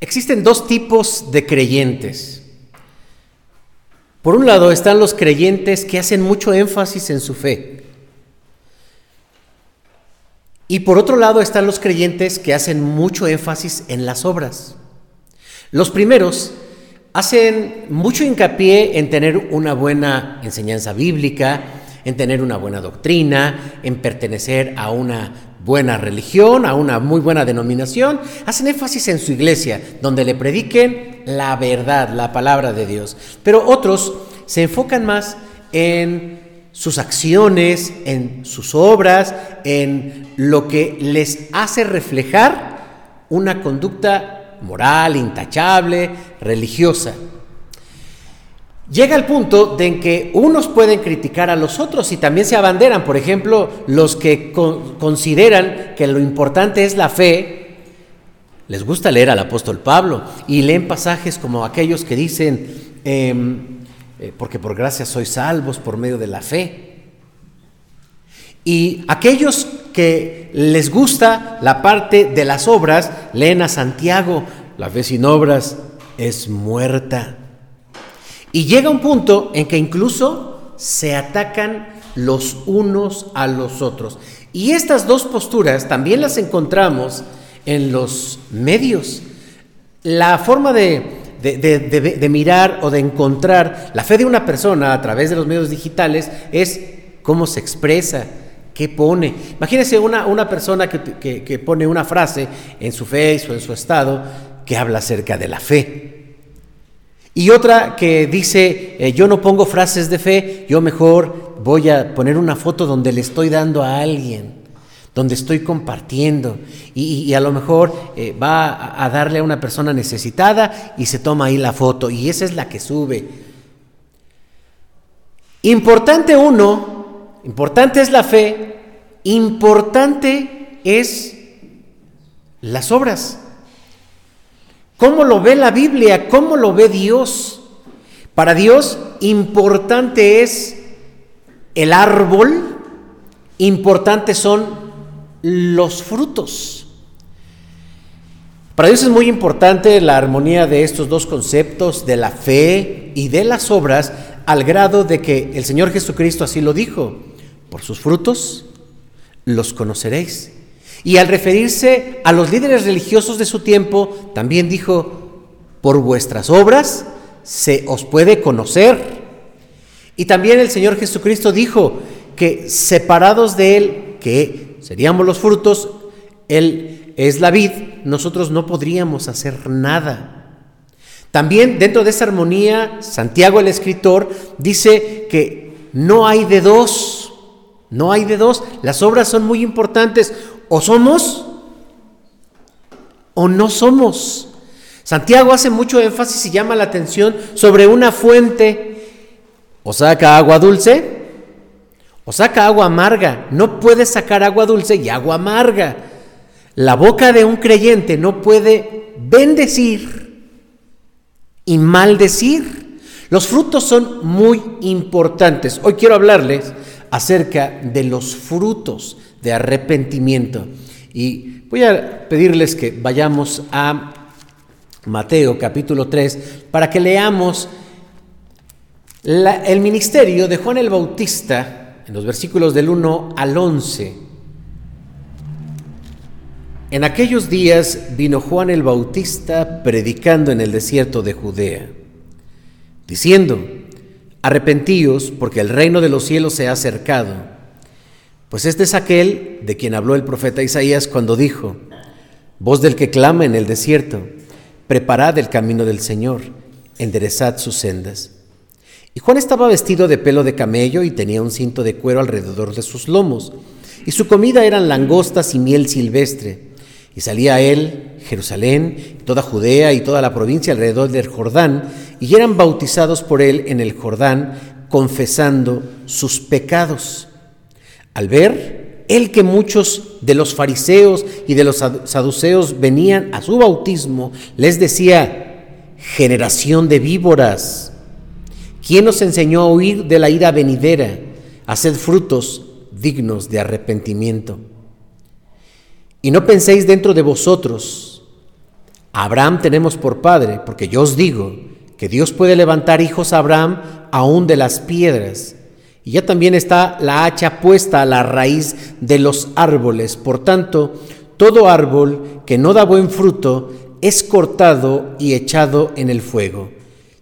Existen dos tipos de creyentes. Por un lado están los creyentes que hacen mucho énfasis en su fe. Y por otro lado están los creyentes que hacen mucho énfasis en las obras. Los primeros hacen mucho hincapié en tener una buena enseñanza bíblica, en tener una buena doctrina, en pertenecer a una buena religión, a una muy buena denominación, hacen énfasis en su iglesia, donde le prediquen la verdad, la palabra de Dios. Pero otros se enfocan más en sus acciones, en sus obras, en lo que les hace reflejar una conducta moral, intachable, religiosa. Llega el punto de en que unos pueden criticar a los otros y también se abanderan. Por ejemplo, los que consideran que lo importante es la fe, les gusta leer al apóstol Pablo y leen pasajes como aquellos que dicen, em, eh, porque por gracia sois salvos por medio de la fe. Y aquellos que les gusta la parte de las obras, leen a Santiago, la fe sin obras es muerta. Y llega un punto en que incluso se atacan los unos a los otros. Y estas dos posturas también las encontramos en los medios. La forma de mirar o de encontrar la fe de una persona a través de los medios digitales es cómo se expresa, qué pone. Imagínense una, persona que, pone una frase en su face o en su estado que habla acerca de la fe. Y otra que dice, eh, yo no pongo frases de fe, yo mejor voy a poner una foto donde le estoy dando a alguien donde estoy compartiendo y, a lo mejor eh, va a darle a una persona necesitada y se toma ahí la foto y esa es la que sube. Importante uno, importante es la fe, importante es las obras. ¿Cómo lo ve la Biblia? ¿Cómo lo ve Dios? Para Dios importante es el árbol, importantes son los frutos. Para Dios es muy importante la armonía de estos dos conceptos, de la fe y de las obras, al grado de que el Señor Jesucristo así lo dijo, por sus frutos los conoceréis. Y al referirse a los líderes religiosos de su tiempo, también dijo, por vuestras obras se os puede conocer. Y también el Señor Jesucristo dijo que separados de Él, que seríamos los frutos, Él es la vid, nosotros no podríamos hacer nada. También dentro de esa armonía, Santiago el escritor dice que no hay de dos, no hay de dos, las obras son muy importantes, o somos o no somos. Santiago hace mucho énfasis y llama la atención sobre una fuente, o saca agua dulce o saca agua amarga. No puede sacar agua dulce y agua amarga. La boca de un creyente no puede bendecir y maldecir. Los frutos son muy importantes. Hoy quiero hablarles acerca de los frutos de arrepentimiento. Y voy a pedirles que vayamos a Mateo capítulo 3 para que leamos el ministerio de Juan el Bautista en los versículos del 1 al 11. En aquellos días vino Juan el Bautista predicando en el desierto de Judea, diciendo, arrepentíos porque el reino de los cielos se ha acercado. Pues este es aquel de quien habló el profeta Isaías cuando dijo, voz del que clama en el desierto, preparad el camino del Señor, enderezad sus sendas. Y Juan estaba vestido de pelo de camello y tenía un cinto de cuero alrededor de sus lomos. Y su comida eran langostas y miel silvestre. Y salía él, Jerusalén, toda Judea y toda la provincia alrededor del Jordán, y eran bautizados por él en el Jordán, confesando sus pecados. Al ver él que muchos de los fariseos y de los saduceos venían a su bautismo, les decía, generación de víboras, ¿Quién nos enseñó a huir de la ira venidera, a hacer frutos dignos de arrepentimiento? Y no penséis dentro de vosotros, Abraham tenemos por padre, porque yo os digo que Dios puede levantar hijos a Abraham aún de las piedras. Y ya también está la hacha puesta a la raíz de los árboles. Por tanto, todo árbol que no da buen fruto es cortado y echado en el fuego.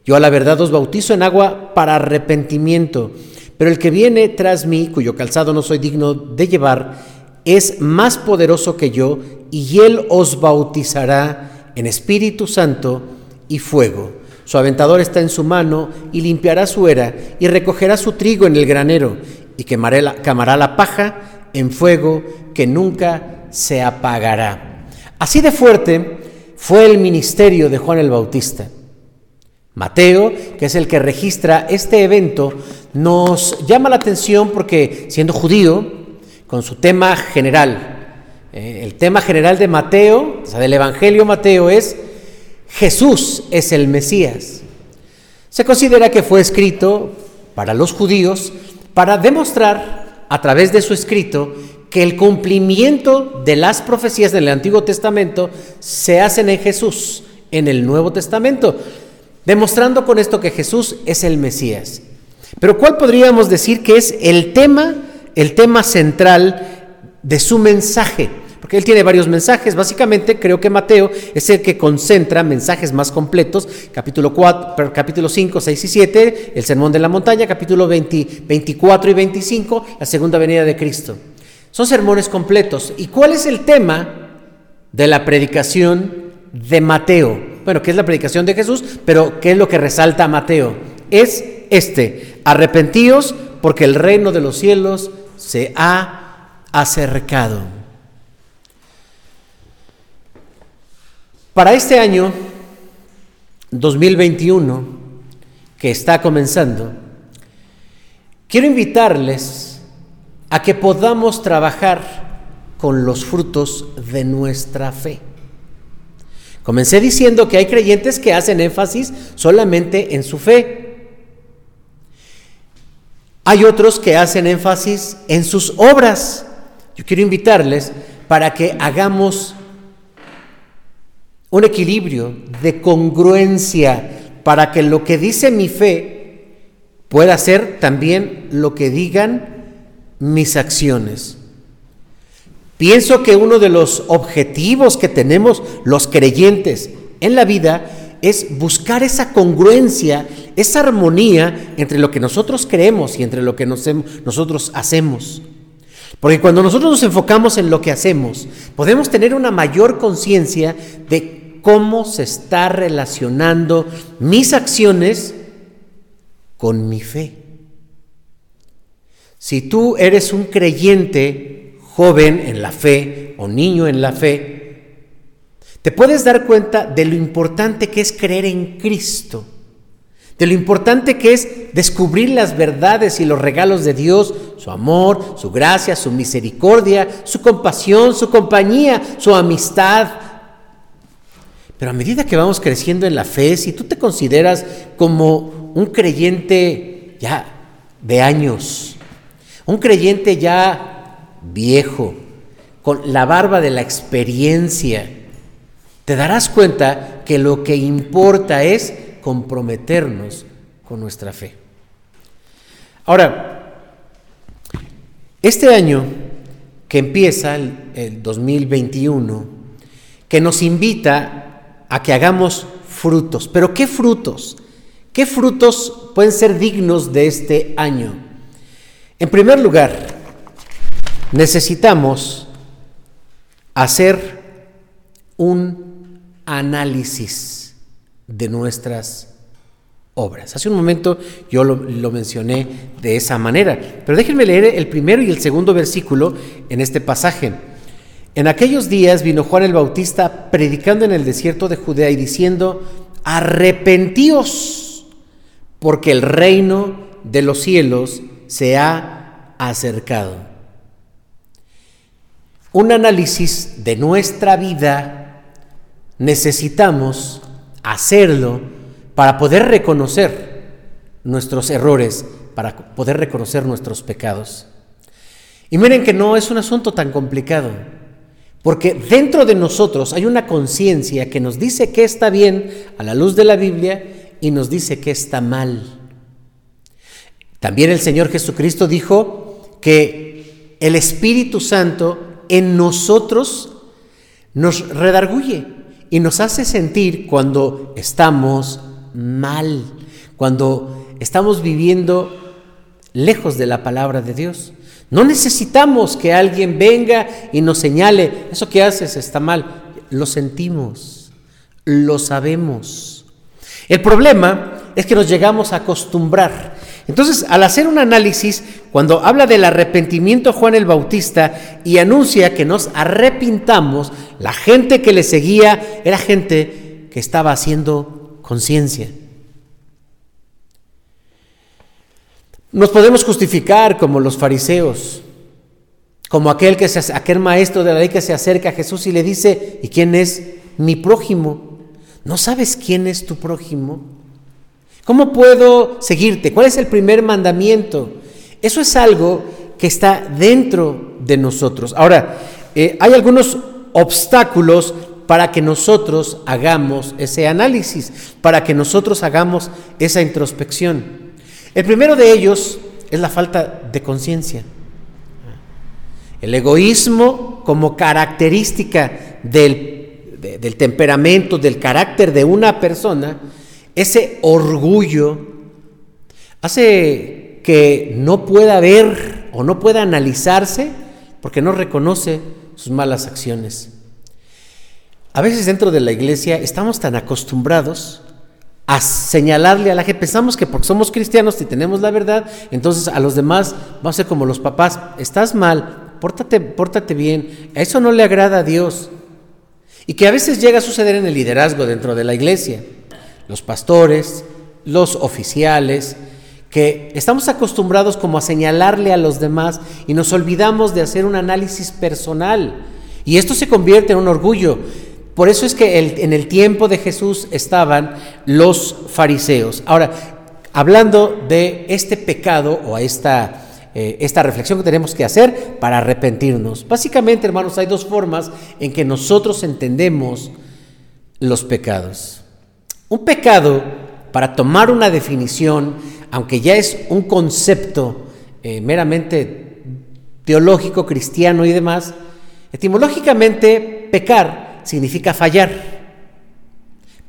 Yo a la verdad os bautizo en agua para arrepentimiento, pero el que viene tras mí, cuyo calzado no soy digno de llevar, es más poderoso que yo, y él os bautizará en Espíritu Santo y fuego. Su aventador está en su mano y limpiará su era y recogerá su trigo en el granero y quemará la paja en fuego que nunca se apagará. Así de fuerte fue el ministerio de Juan el Bautista. Mateo, que es el que registra este evento, nos llama la atención porque siendo judío, con su tema general, eh, el tema general de Mateo, o sea, del Evangelio Mateo es Jesús es el Mesías. Se considera que fue escrito para los judíos para demostrar a través de su escrito que el cumplimiento de las profecías del Antiguo Testamento se hacen en Jesús, en el Nuevo Testamento demostrando con esto que Jesús es el Mesías. Pero ¿cuál podríamos decir que es el tema, el tema central de su mensaje? Porque él tiene varios mensajes, básicamente creo que Mateo es el que concentra mensajes más completos, capítulo 4, capítulo 5, 6 y 7, el Sermón de la Montaña, capítulo 24 y 25, la segunda venida de Cristo. Son sermones completos. ¿Y cuál es el tema de la predicación de Mateo? bueno, ¿qué es la predicación de Jesús? Pero ¿qué es lo que resalta Mateo? Es este, arrepentíos porque el reino de los cielos se ha acercado. Para este año 2021, que está comenzando, quiero invitarles a que podamos trabajar con los frutos de nuestra fe. Comencé diciendo que hay creyentes que hacen énfasis solamente en su fe. Hay otros que hacen énfasis en sus obras. Yo quiero invitarles para que hagamos un equilibrio de congruencia para que lo que dice mi fe pueda ser también lo que digan mis acciones. Pienso que uno de los objetivos que tenemos los creyentes en la vida es buscar esa congruencia, esa armonía entre lo que nosotros creemos y entre lo que nosotros hacemos. Porque cuando nosotros nos enfocamos en lo que hacemos, podemos tener una mayor conciencia de cómo se está relacionando mis acciones con mi fe. Si tú eres un creyente joven en la fe o niño en la fe, te puedes dar cuenta de lo importante que es creer en Cristo, de lo importante que es descubrir las verdades y los regalos de Dios, su amor, su gracia, su misericordia, su compasión, su compañía, su amistad. Pero a medida que vamos creciendo en la fe, si tú te consideras como un creyente ya de años, un creyente ya viejo, con la barba de la experiencia, te darás cuenta que lo que importa es comprometernos con nuestra fe. Ahora, este año que empieza el, 2021, que nos invita a que hagamos frutos, pero ¿qué frutos? ¿Qué frutos pueden ser dignos de este año? En primer lugar, necesitamos hacer un análisis de nuestras obras. Hace un momento yo lo, mencioné de esa manera, pero déjenme leer el primero y el segundo versículo en este pasaje. En aquellos días vino Juan el Bautista predicando en el desierto de Judea y diciendo, arrepentíos, porque el reino de los cielos se ha acercado un análisis de nuestra vida, necesitamos hacerlo para poder reconocer nuestros errores, para poder reconocer nuestros pecados. Y miren que no es un asunto tan complicado. Porque dentro de nosotros hay una conciencia que nos dice que está bien a la luz de la Biblia y nos dice que está mal. También el Señor Jesucristo dijo que el Espíritu Santo en nosotros nos redarguye y nos hace sentir cuando estamos mal, cuando estamos viviendo lejos de la palabra de Dios. No necesitamos que alguien venga y nos señale, eso que haces está mal. Lo sentimos, lo sabemos. El problema es que nos llegamos a acostumbrar. Entonces, al hacer un análisis, cuando habla del arrepentimiento Juan el Bautista y anuncia que nos arrepintamos, la gente que le seguía era gente que estaba haciendo conciencia. Nos podemos justificar como los fariseos, como aquel, que se, aquel maestro de la ley que se acerca a Jesús y le dice, ¿y quién es mi prójimo? ¿No sabes quién es tu prójimo? ¿Cómo puedo seguirte? ¿Cuál es el primer mandamiento? Eso es algo que está dentro de nosotros. Ahora, eh, hay algunos obstáculos para que nosotros hagamos ese análisis, para que nosotros hagamos esa introspección. El primero de ellos es la falta de conciencia. El egoísmo como característica del, del, temperamento, del carácter de una persona, ese orgullo hace que no pueda ver o no pueda analizarse porque no reconoce sus malas acciones. A veces dentro de la iglesia estamos tan acostumbrados a señalarle a la gente. Pensamos que porque somos cristianos y tenemos la verdad, entonces a los demás vamos a ser como los papás. Estás mal, pórtate, pórtate bien. Eso no le agrada a Dios. Y que a veces llega a suceder en el liderazgo dentro de la iglesia. Los pastores, los oficiales, que estamos acostumbrados como a señalarle a los demás y nos olvidamos de hacer un análisis personal. Y esto se convierte en un orgullo. Por eso es que en el tiempo de Jesús estaban los fariseos. Ahora, hablando de este pecado o esta, eh, esta reflexión que tenemos que hacer para arrepentirnos. Básicamente, hermanos, hay dos formas en que nosotros entendemos los pecados. Un pecado, para tomar una definición, aunque ya es un concepto eh, meramente teológico, cristiano y demás, etimológicamente pecar significa fallar.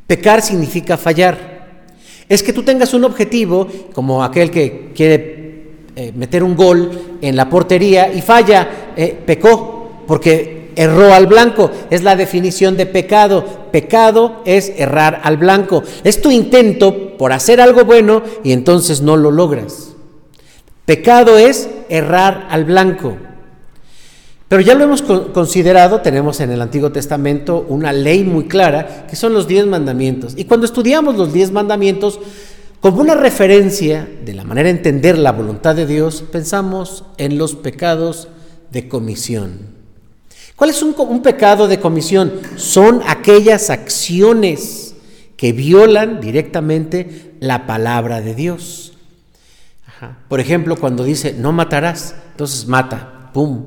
Pecar significa fallar. Es que tú tengas un objetivo, como aquel que quiere eh, meter un gol en la portería y falla, eh, pecó, porque erró al blanco. Es la definición de pecado. Pecado es errar al blanco. Es tu intento por hacer algo bueno y entonces no lo logras. Pecado es errar al blanco. Pero ya lo hemos considerado, tenemos en el Antiguo Testamento una ley muy clara, que son los diez mandamientos. Y cuando estudiamos los diez mandamientos, como una referencia de la manera de entender la voluntad de Dios, pensamos en los pecados de comisión. ¿Cuál es un, pecado de comisión? Son aquellas acciones que violan directamente la palabra de Dios. Por ejemplo, cuando dice no matarás, entonces mata, pum,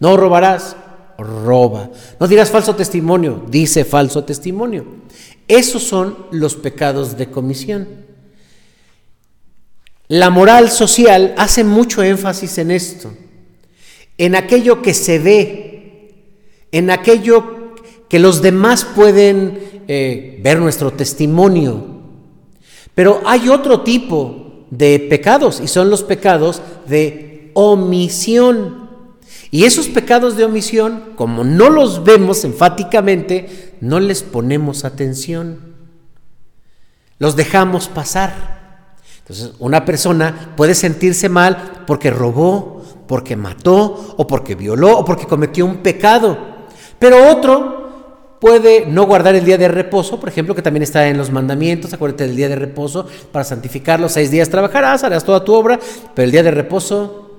no robarás, roba. No dirás falso testimonio, dice falso testimonio. Esos son los pecados de comisión. La moral social hace mucho énfasis en esto, en aquello que se ve, en aquello que los demás pueden eh, ver nuestro testimonio. Pero hay otro tipo de pecados y son los pecados de omisión. Y esos pecados de omisión, como no los vemos enfáticamente, no les ponemos atención. Los dejamos pasar. Entonces, una persona puede sentirse mal porque robó, porque mató, o porque violó, o porque cometió un pecado. Pero otro puede no guardar el día de reposo, por ejemplo, que también está en los mandamientos, acuérdate del día de reposo, para santificarlo, seis días trabajarás, harás toda tu obra, pero el día de reposo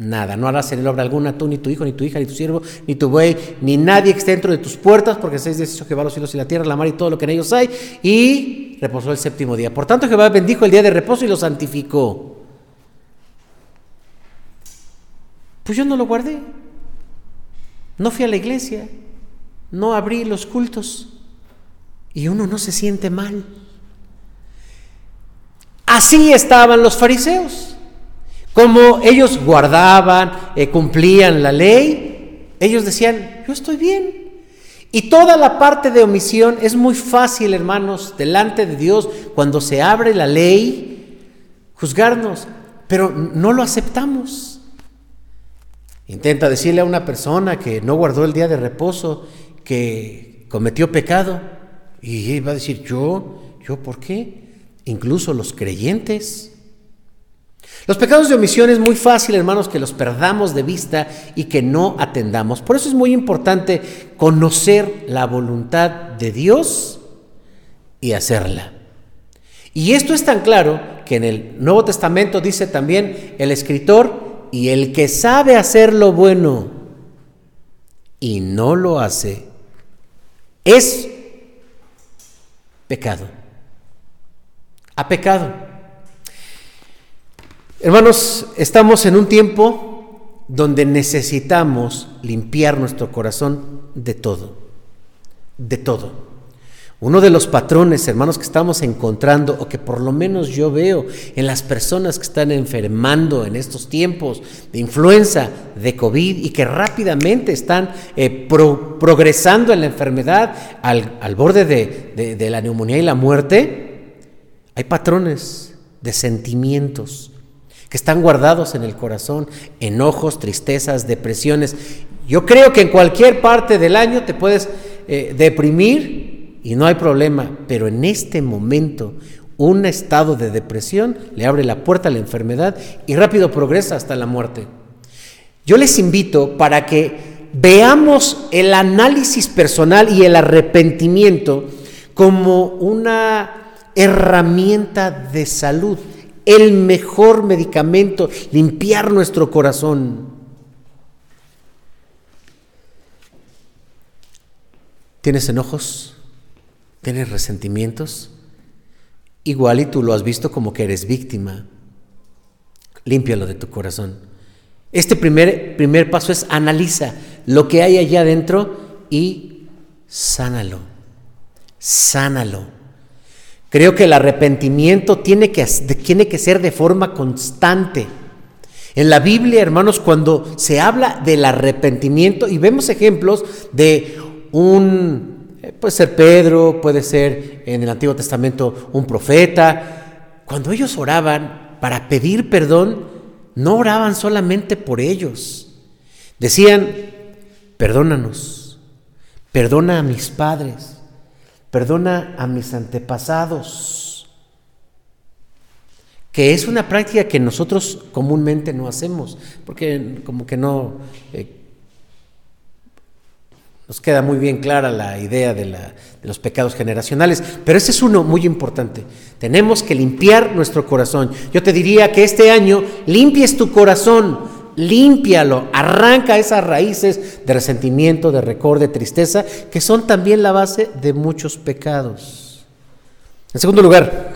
Nada, no harás en obra alguna tú, ni tu hijo, ni tu hija, ni tu siervo, ni tu buey, ni nadie que esté dentro de tus puertas, porque seis días hizo Jehová los cielos y la tierra, la mar y todo lo que en ellos hay, y reposó el séptimo día. Por tanto, Jehová bendijo el día de reposo y lo santificó. Pues yo no lo guardé. No fui a la iglesia. no abrí los cultos y uno no se siente mal. Así estaban los fariseos. Como ellos guardaban, eh, cumplían la ley, ellos decían, yo estoy bien. Y toda la parte de omisión es muy fácil, hermanos, delante de Dios, cuando se abre la ley, juzgarnos, pero no lo aceptamos. Intenta decirle a una persona que no guardó el día de reposo, que cometió pecado, y va a decir, yo, yo, ¿por qué? Incluso los creyentes. Los pecados de omisión es muy fácil, hermanos, que los perdamos de vista y que no atendamos. Por eso es muy importante conocer la voluntad de Dios y hacerla. Y esto es tan claro que en el Nuevo Testamento dice también el escritor, y el que sabe hacer lo bueno y no lo hace, es pecado. Ha pecado. Hermanos, estamos en un tiempo donde necesitamos limpiar nuestro corazón de todo, de todo. Uno de los patrones, hermanos, que estamos encontrando, o que por lo menos yo veo en las personas que están enfermando en estos tiempos de influenza, de COVID, y que rápidamente están eh, progresando en la enfermedad al, borde de, de la neumonía y la muerte, hay patrones de sentimientos, que están guardados en el corazón, enojos, tristezas, depresiones. Yo creo que en cualquier parte del año te puedes eh, deprimir y no hay problema, pero en este momento un estado de depresión le abre la puerta a la enfermedad y rápido progresa hasta la muerte. Yo les invito para que veamos el análisis personal y el arrepentimiento como una herramienta de salud el mejor medicamento, limpiar nuestro corazón. ¿Tienes enojos? ¿Tienes resentimientos? Igual y tú lo has visto como que eres víctima. Límpialo de tu corazón. Este primer, primer paso es analiza lo que hay allá adentro y sánalo. Sánalo. Creo que el arrepentimiento tiene que, tiene que ser de forma constante. En la Biblia, hermanos, cuando se habla del arrepentimiento, y vemos ejemplos de un, eh, puede ser Pedro, puede ser en el Antiguo Testamento un profeta, cuando ellos oraban para pedir perdón, no oraban solamente por ellos. Decían, perdónanos, perdona a mis padres, perdona a mis antepasados, que es una práctica que nosotros comúnmente no hacemos, porque como que no eh, nos queda muy bien clara la idea de, de los pecados generacionales, pero ese es uno muy importante. Tenemos que limpiar nuestro corazón. Yo te diría que este año limpies tu corazón límpialo, arranca esas raíces de resentimiento, de recor, de tristeza, que son también la base de muchos pecados. En segundo lugar,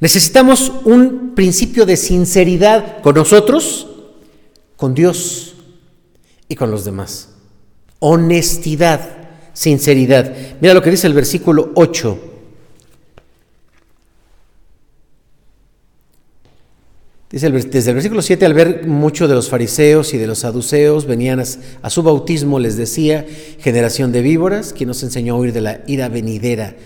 necesitamos un principio de sinceridad con nosotros, con Dios y con los demás. Honestidad, sinceridad. Mira lo que dice el versículo 8 Dice desde el versículo 7, al ver mucho de los fariseos y de los saduceos, venían a, su bautismo, les decía, generación de víboras, quien nos enseñó a huir de la ira venidera.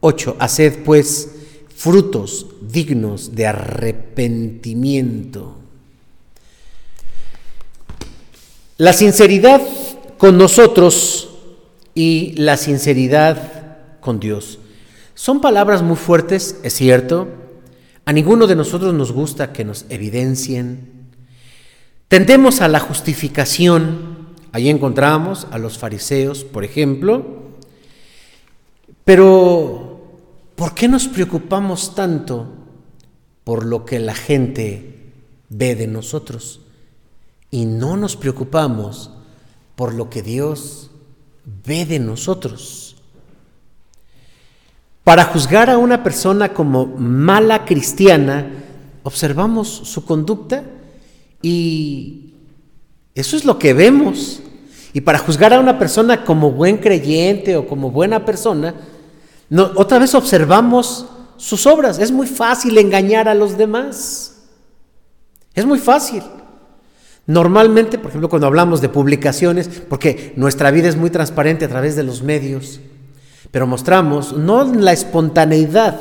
8. Haced pues frutos dignos de arrepentimiento. La sinceridad con nosotros y la sinceridad con Dios. Son palabras muy fuertes, es cierto, a ninguno de nosotros nos gusta que nos evidencien. Tendemos a la justificación. Allí encontramos a los fariseos, por ejemplo. Pero, ¿por qué nos preocupamos tanto por lo que la gente ve de nosotros? Y no nos preocupamos por lo que Dios ve de nosotros. Para juzgar a una persona como mala cristiana, observamos su conducta y eso es lo que vemos. Y para juzgar a una persona como buen creyente o como buena persona, otra vez observamos sus obras. Es muy fácil engañar a los demás. Es muy fácil. Normalmente, por ejemplo, cuando hablamos de publicaciones, porque nuestra vida es muy transparente a través de los medios, pero mostramos no la espontaneidad,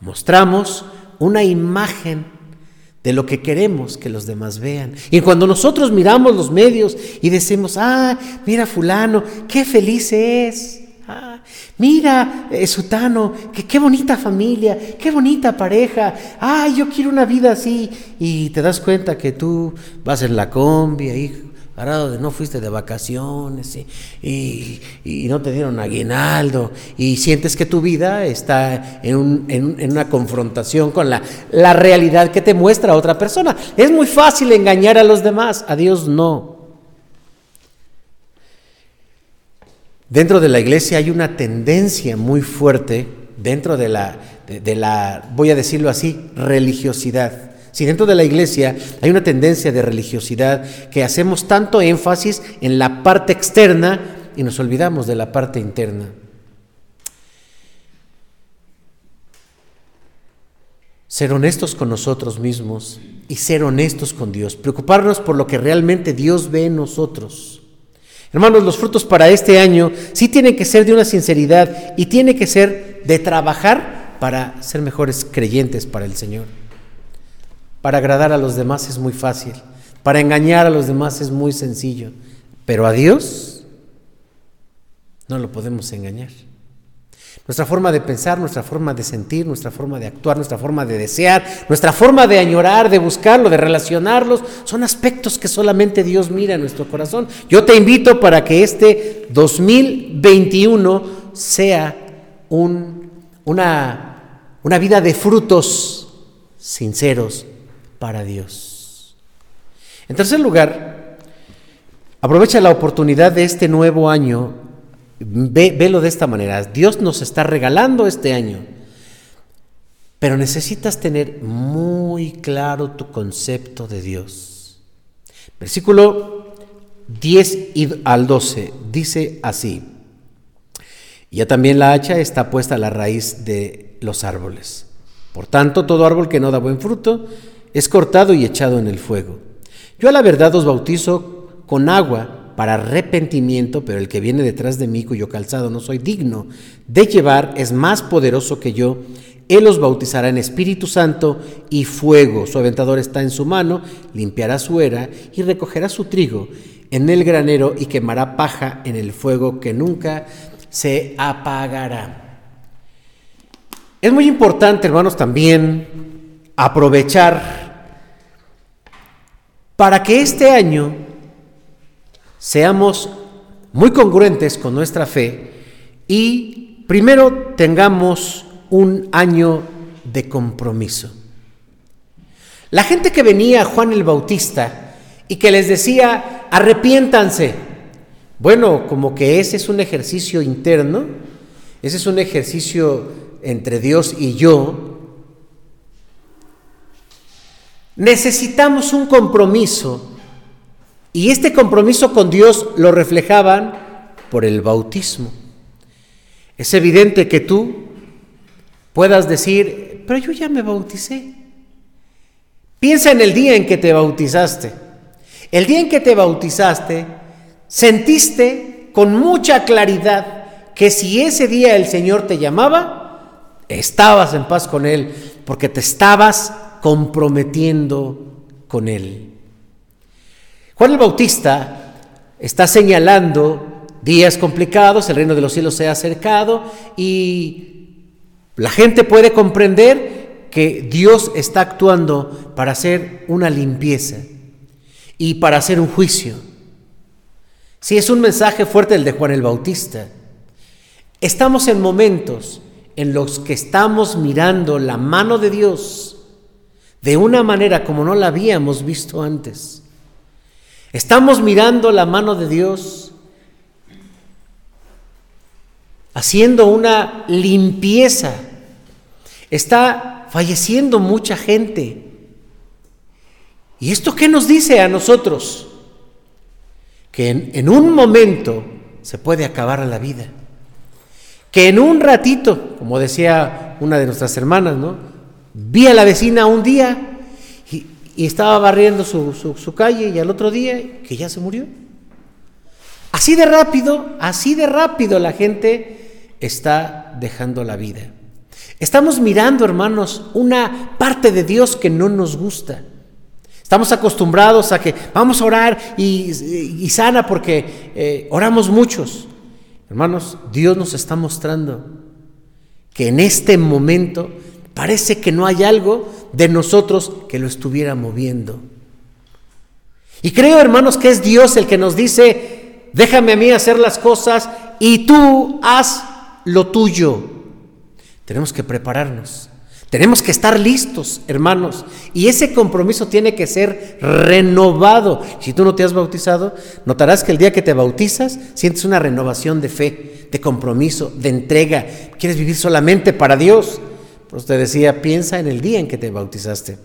mostramos una imagen de lo que queremos que los demás vean. Y cuando nosotros miramos los medios y decimos, ah, mira fulano, qué feliz es. Ah, mira, eh, Sutano, que, qué bonita familia, qué bonita pareja. Ay, yo quiero una vida así. Y te das cuenta que tú vas en la combi ahí Parado de no fuiste de vacaciones y, no te dieron aguinaldo y sientes que tu vida está en, una confrontación con la, realidad que te muestra otra persona. Es muy fácil engañar a los demás, a Dios no. Dentro de la iglesia hay una tendencia muy fuerte, dentro de la voy a decirlo así, religiosidad si dentro de la iglesia hay una tendencia de religiosidad que hacemos tanto énfasis en la parte externa y nos olvidamos de la parte interna. Ser honestos con nosotros mismos y ser honestos con Dios. Preocuparnos por lo que realmente Dios ve en nosotros. Hermanos, los frutos para este año sí tienen que ser de una sinceridad y tiene que ser de trabajar para ser mejores creyentes para el Señor. Para agradar a los demás es muy fácil. Para engañar a los demás es muy sencillo. Pero a Dios no lo podemos engañar. Nuestra forma de pensar, nuestra forma de sentir, nuestra forma de actuar, nuestra forma de desear, nuestra forma de añorar, de buscarlo, de relacionarlos, son aspectos que solamente Dios mira en nuestro corazón. Yo te invito para que este 2021 sea un, una, una vida de frutos sinceros, para Dios. En tercer lugar, aprovecha la oportunidad de este nuevo año, ve, velo de esta manera, Dios nos está regalando este año, pero necesitas tener muy claro tu concepto de Dios. Versículo 10 al 12 dice así, ya también la hacha está puesta a la raíz de los árboles. Por tanto, todo árbol que no da buen fruto, es cortado y echado en el fuego. Yo a la verdad os bautizo con agua para arrepentimiento, pero el que viene detrás de mí, cuyo calzado no soy digno de llevar, es más poderoso que yo. Él os bautizará en Espíritu Santo y fuego. Su aventador está en su mano, limpiará su era y recogerá su trigo en el granero y quemará paja en el fuego que nunca se apagará. Es muy importante, hermanos, también aprovechar para que este año seamos muy congruentes con nuestra fe y primero tengamos un año de compromiso. La gente que venía a Juan el Bautista y que les decía, arrepiéntanse, bueno, como que ese es un ejercicio interno, ese es un ejercicio entre Dios y yo, Necesitamos un compromiso y este compromiso con Dios lo reflejaban por el bautismo. Es evidente que tú puedas decir, pero yo ya me bauticé. Piensa en el día en que te bautizaste. El día en que te bautizaste, sentiste con mucha claridad que si ese día el Señor te llamaba, estabas en paz con Él, porque te estabas comprometiendo con Él. Juan el Bautista está señalando días complicados, el reino de los cielos se ha acercado y la gente puede comprender que Dios está actuando para hacer una limpieza y para hacer un juicio. Si es un mensaje fuerte el de Juan el Bautista. Estamos en momentos en los que estamos mirando la mano de Dios de una manera como no la habíamos visto antes. Estamos mirando la mano de Dios haciendo una limpieza. Está falleciendo mucha gente. ¿Y esto qué nos dice a nosotros? que en, un momento se puede acabar la vida. Que en un ratito, como decía una de nuestras hermanas, ¿no? Vi a la vecina un día y, estaba barriendo su, su calle y al otro día que ya se murió. Así de rápido, así de rápido la gente está dejando la vida. Estamos mirando, hermanos, una parte de Dios que no nos gusta. Estamos acostumbrados a que vamos a orar y, sana porque eh, oramos muchos. Hermanos, Dios nos está mostrando que en este momento parece que no hay algo de nosotros que lo estuviera moviendo. Y creo, hermanos, que es Dios el que nos dice, déjame a mí hacer las cosas y tú haz lo tuyo. Tenemos que prepararnos. Tenemos que estar listos, hermanos. Y ese compromiso tiene que ser renovado. Si tú no te has bautizado, notarás que el día que te bautizas sientes una renovación de fe, de compromiso, de entrega. Quieres vivir solamente para Dios. Pues te decía, piensa en el día en que te bautizaste.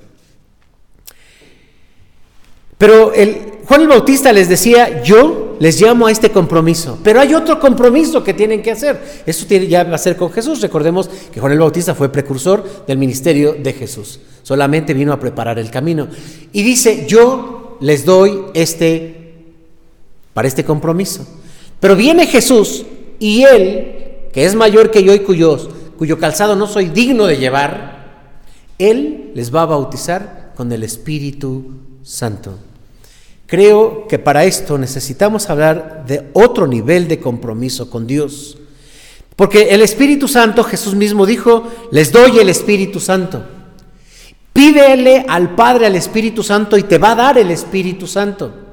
Pero el, Juan el Bautista les decía, yo les llamo a este compromiso, pero hay otro compromiso que tienen que hacer. Eso tiene, ya va a ser con Jesús. Recordemos que Juan el Bautista fue precursor del ministerio de Jesús. Solamente vino a preparar el camino. Y dice, yo les doy este, para este compromiso. Pero viene Jesús y él, que es mayor que yo y cuyos, cuyo calzado no soy digno de llevar, él les va a bautizar con el Espíritu Santo. Creo que para esto necesitamos hablar de otro nivel de compromiso con Dios. Porque el Espíritu Santo, Jesús mismo dijo, les doy el Espíritu Santo. Pídele al Padre, al Espíritu Santo, y te va a dar el Espíritu Santo.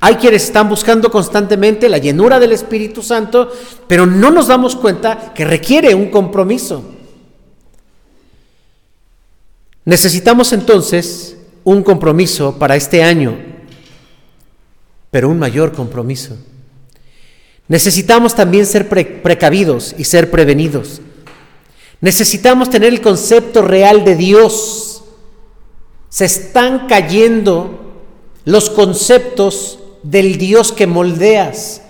Hay quienes están buscando constantemente la llenura del Espíritu Santo, pero no nos damos cuenta que requiere un compromiso. Necesitamos entonces un compromiso para este año pero un mayor compromiso. Necesitamos también ser precavidos y ser prevenidos. Necesitamos tener el concepto real de Dios. Se están cayendo los conceptos del Dios que moldeas,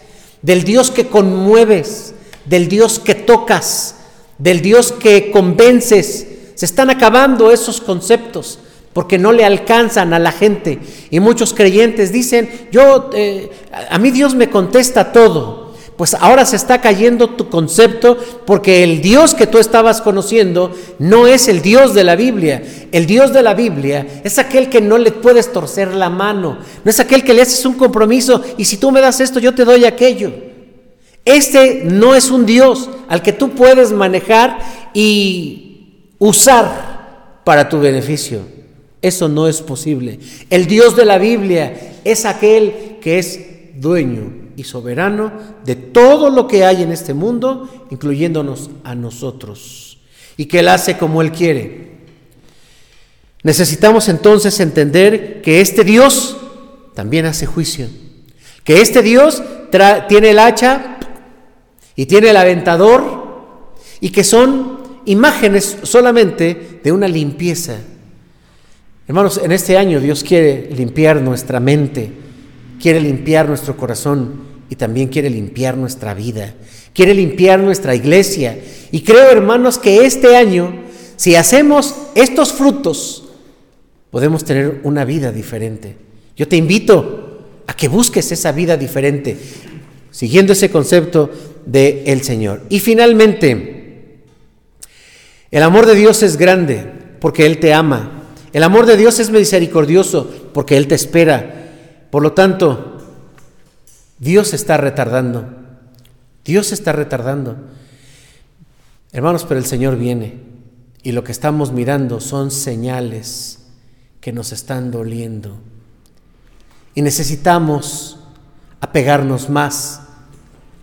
del Dios que conmueves, del Dios que tocas, del Dios que convences. Se están acabando esos conceptos porque no le alcanzan a la gente. Y muchos creyentes dicen, yo, eh, a mí Dios me contesta todo. Pues ahora se está cayendo tu concepto porque el Dios que tú estabas conociendo no es el Dios de la Biblia. El Dios de la Biblia es aquel que no le puedes torcer la mano. No es aquel que le haces un compromiso y si tú me das esto yo te doy aquello. Este no es un Dios al que tú puedes manejar y usar para tu beneficio. Eso no es posible. El Dios de la Biblia es aquel que es dueño y soberano de todo lo que hay en este mundo, incluyéndonos a nosotros, y que Él hace como Él quiere. Necesitamos entonces entender que este Dios también hace juicio, que este Dios tiene el hacha y tiene el aventador, y que son imágenes solamente de una limpieza Hermanos, en este año Dios quiere limpiar nuestra mente, quiere limpiar nuestro corazón y también quiere limpiar nuestra vida, quiere limpiar nuestra iglesia. Y creo, hermanos, que este año, si hacemos estos frutos, podemos tener una vida diferente. Yo te invito a que busques esa vida diferente, siguiendo ese concepto del el Señor. Y finalmente, el amor de Dios es grande porque Él te ama el amor de Dios es misericordioso porque Él te espera. Por lo tanto, Dios está retardando. Dios está retardando. Hermanos, pero el Señor viene y lo que estamos mirando son señales que nos están doliendo. Y necesitamos apegarnos más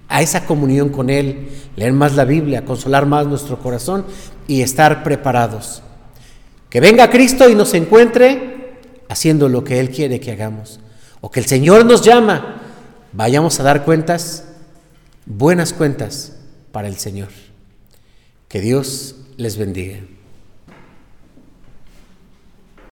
a esa comunión con Él, leer más la Biblia, consolar más nuestro corazón y estar preparados. Que venga Cristo y nos encuentre haciendo lo que Él quiere que hagamos. O que el Señor nos llama, vayamos a dar cuentas, buenas cuentas para el Señor. Que Dios les bendiga.